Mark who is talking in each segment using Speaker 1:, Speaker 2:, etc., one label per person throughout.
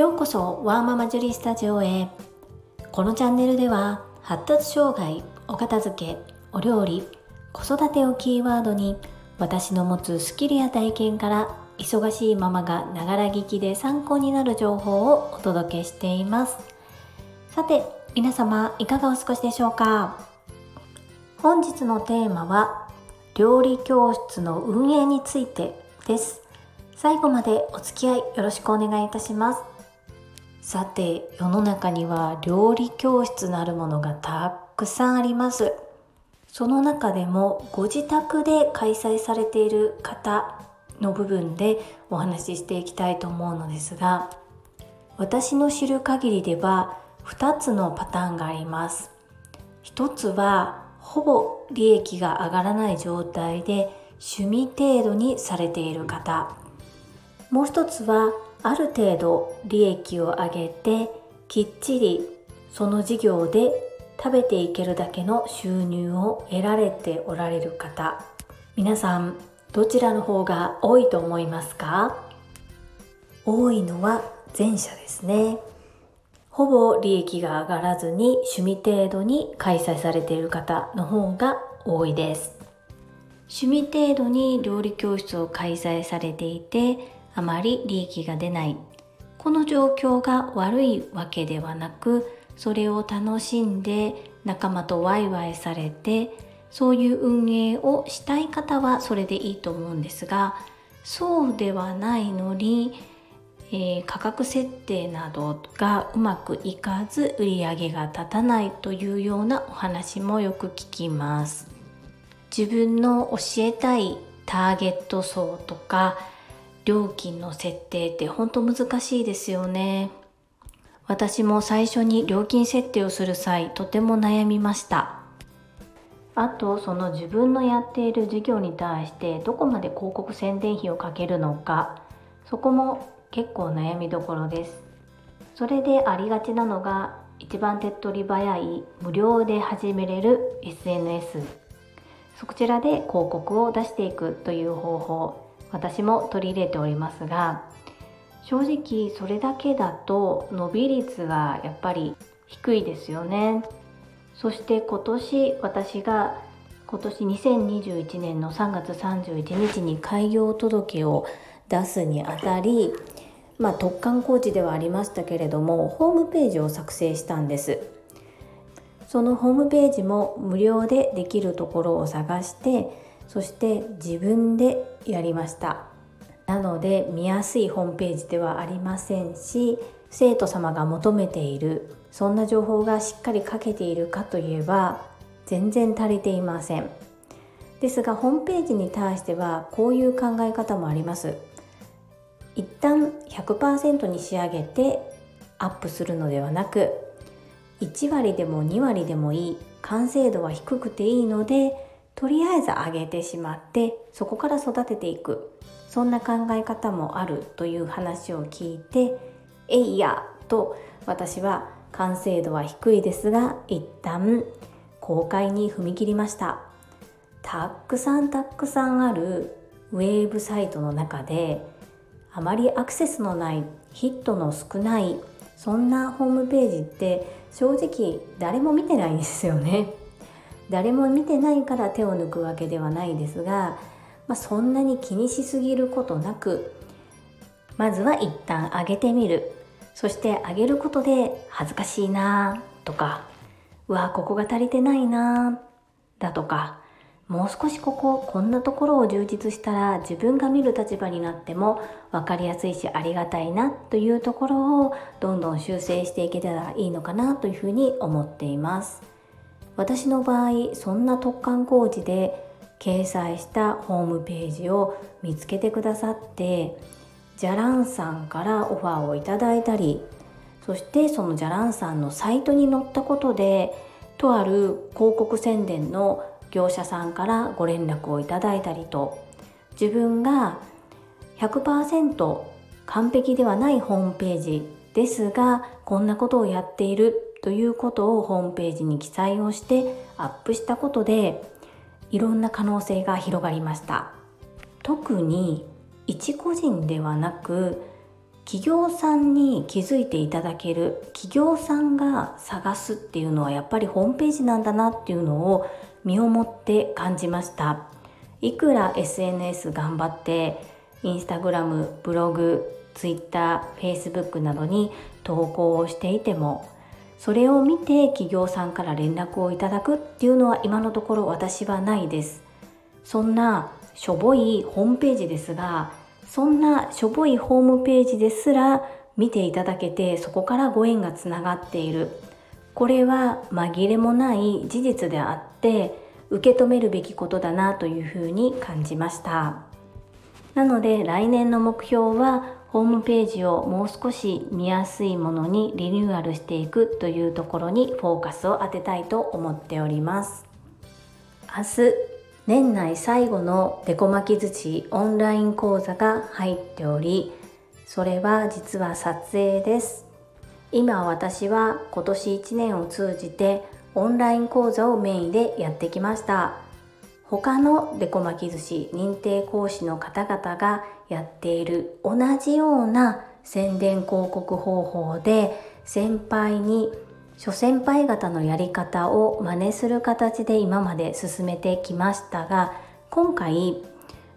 Speaker 1: ようこそワーママジュリスタジオへ。このチャンネルでは発達障害お片付けお料理子育てをキーワードに私の持つスキルや体験から忙しいママがながら聞きで参考になる情報をお届けしています。さて皆様いかがお過ごしでしょうか？本日のテーマは料理教室の運営についてです。最後までお付き合いよろしくお願いいたします。さて世の中には料理教室なるものがたくさんあります。その中でもご自宅で開催されている方の部分でお話ししていきたいと思うのですが私の知る限りでは2つのパターンがあります。一つはほぼ利益が上がらない状態で趣味程度にされている方。もう一つはある程度利益を上げてきっちりその事業で食べていけるだけの収入を得られておられる方。皆さんどちらの方が多いと思いますか？多いのは前者ですね。ほぼ利益が上がらずに趣味程度に開催されている方の方が多いです。趣味程度に料理教室を開催されていてあまり利益が出ない。この状況が悪いわけではなくそれを楽しんで仲間とワイワイされてそういう運営をしたい方はそれでいいと思うんですがそうではないのに、えー、価格設定などがうまくいかず売り上げが立たないというようなお話もよく聞きます。自分の教えたいターゲット層とか料金の設定って本当難しいですよね。私も最初に料金設定をする際とても悩みました。あとその自分のやっている事業に対してどこまで広告宣伝費をかけるのかそこも結構悩みどころです。それでありがちなのが一番手っ取り早い無料で始めれる SNS そちらで広告を出していくという方法私も取り入れておりますが正直それだけだと伸び率がやっぱり低いですよね。そして今年私が今年2021年の3月31日に開業届を出すにあたりまあ突貫工事ではありましたけれどもホームページを作成したんです。そのホームページも無料でできるところを探してそして自分でやりました。なので見やすいホームページではありませんし生徒様が求めているそんな情報がしっかり書けているかといえば全然足りていません。ですがホームページに対してはこういう考え方もあります。一旦100%に仕上げてアップするのではなく1割でも2割でもいい完成度は低くていいのでとりあえず上げてしまってそこから育てていく。そんな考え方もあるという話を聞いてえいやと私は完成度は低いですが一旦公開に踏み切りました。たくさんたくさんあるウェーブサイトの中であまりアクセスのないヒットの少ないそんなホームページって正直誰も見てないんですよね。誰も見てないから手を抜くわけではないですが、まあ、そんなに気にしすぎることなくまずは一旦上げてみるそして上げることで恥ずかしいなとかうわここが足りてないなだとかもう少しこここんなところを充実したら自分が見る立場になっても分かりやすいしありがたいなというところをどんどん修正していけたらいいのかなというふうに思っています。私の場合そんな突貫工事で掲載したホームページを見つけてくださってじゃらんさんからオファーをいただいたりそしてそのじゃらんさんのサイトに載ったことでとある広告宣伝の業者さんからご連絡をいただいたりと自分が100%完璧ではないホームページですがこんなことをやっているということをホームページに記載をしてアップしたことでいろんな可能性が広がりました。特に一個人ではなく企業さんに気づいていただける企業さんが探すっていうのはやっぱりホームページなんだなっていうのを身をもって感じました。いくら SNS 頑張ってインスタグラムブログツイッターフェイスブックなどに投稿をしていてもそれを見て企業さんから連絡をいただくっていうのは今のところ私はないです。そんなしょぼいホームページですがそんなしょぼいホームページですら見ていただけてそこからご縁がつながっている。これは紛れもない事実であって受け止めるべきことだなというふうに感じました。なので来年の目標はホームページをもう少し見やすいものにリニューアルしていくというところにフォーカスを当てたいと思っております。明日年内最後のデコ巻き寿司オンライン講座が入っておりそれは実は撮影です。今私は今年1年を通じてオンライン講座をメインでやってきました。他のデコ巻き寿司認定講師の方々がやっている同じような宣伝広告方法で先輩に諸先輩方のやり方を真似する形で今まで進めてきましたが今回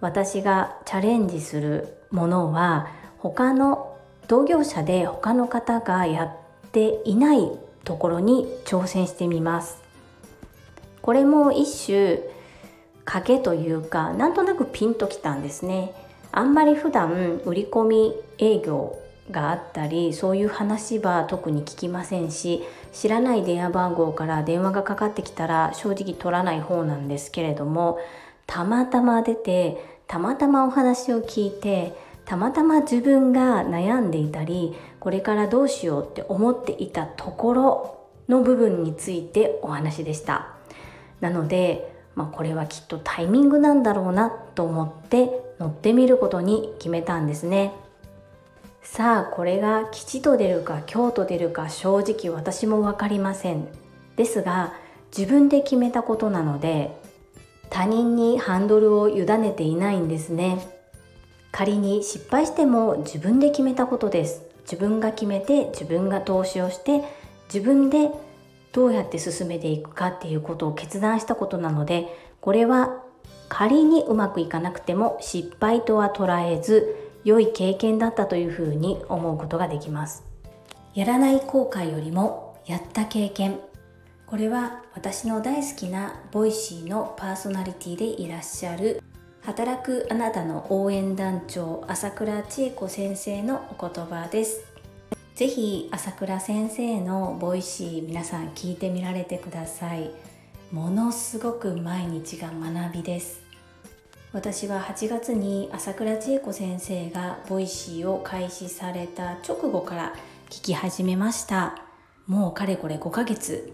Speaker 1: 私がチャレンジするものは他の同業者で他の方がやっていないところに挑戦してみます。これも一種賭けというかなんとなくピンときたんですね。あんまり普段売り込み営業があったりそういう話は特に聞きませんし知らない電話番号から電話がかかってきたら正直取らない方なんですけれどもたまたま出てたまたまお話を聞いてたまたま自分が悩んでいたりこれからどうしようって思っていたところの部分についてお話でした。なので、まあ、これはきっとタイミングなんだろうなと思って乗ってみることに決めたんですね。さあこれが吉と出るか今日と出るか正直私も分かりません。ですが自分で決めたことなので他人にハンドルを委ねていないんですね。仮に失敗しても自分で決めたことです。自分が決めて自分が投資をして自分でどうやって進めていくかっていうことを決断したことなのでこれは仮にうまくいかなくても失敗とは捉えず良い経験だったというふうに思うことができます。やらない後悔よりもやった経験。これは私の大好きなボイシーのパーソナリティでいらっしゃる働くあなたの応援団長朝倉千恵子先生のお言葉です。ぜひ朝倉先生のボイシー皆さん聞いてみられてください。ものすごく毎日が学びです。私は8月に朝倉千恵子先生がボイシーを開始された直後から聞き始めました。もうかれこれ5ヶ月。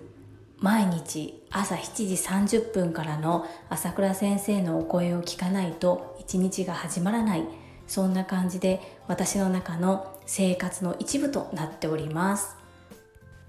Speaker 1: 毎日朝7時30分からの朝倉先生のお声を聞かないと一日が始まらない。そんな感じで私の中の生活の一部となっております。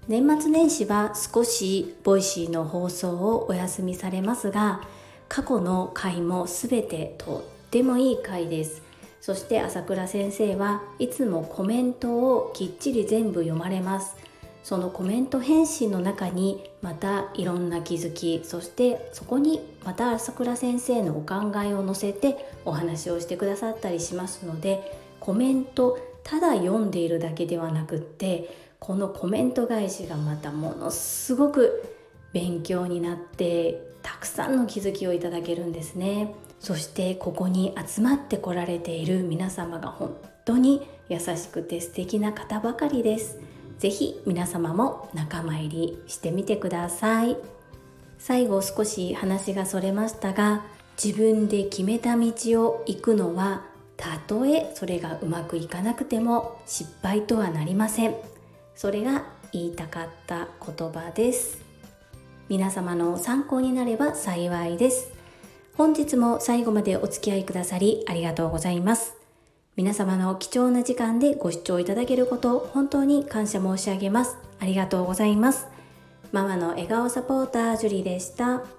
Speaker 1: 年末年始は少しボイシーの放送をお休みされますが過去の回も全てとってもいい回です。そして朝倉先生はいつもコメントをきっちり全部読まれます。そのコメント返信の中にまたいろんな気づきそしてそこにまた朝倉先生のお考えを載せてお話をしてくださったりしますのでコメントただ読んでいるだけではなくってこのコメント返しがまたものすごく勉強になってたくさんの気づきをいただけるんですね。そしてここに集まってこられている皆様が本当に優しくて素敵な方ばかりです。是非皆様も仲間入りしてみてください。最後少し話がそれましたが自分で決めた道を行くのはたとえそれがうまくいかなくても失敗とはなりません。それが言いたかった言葉です。皆様の参考になれば幸いです。本日も最後までお付き合いくださりありがとうございます。皆様の貴重な時間でご視聴いただけることを本当に感謝申し上げますありがとうございますママの笑顔サポータージュリでした。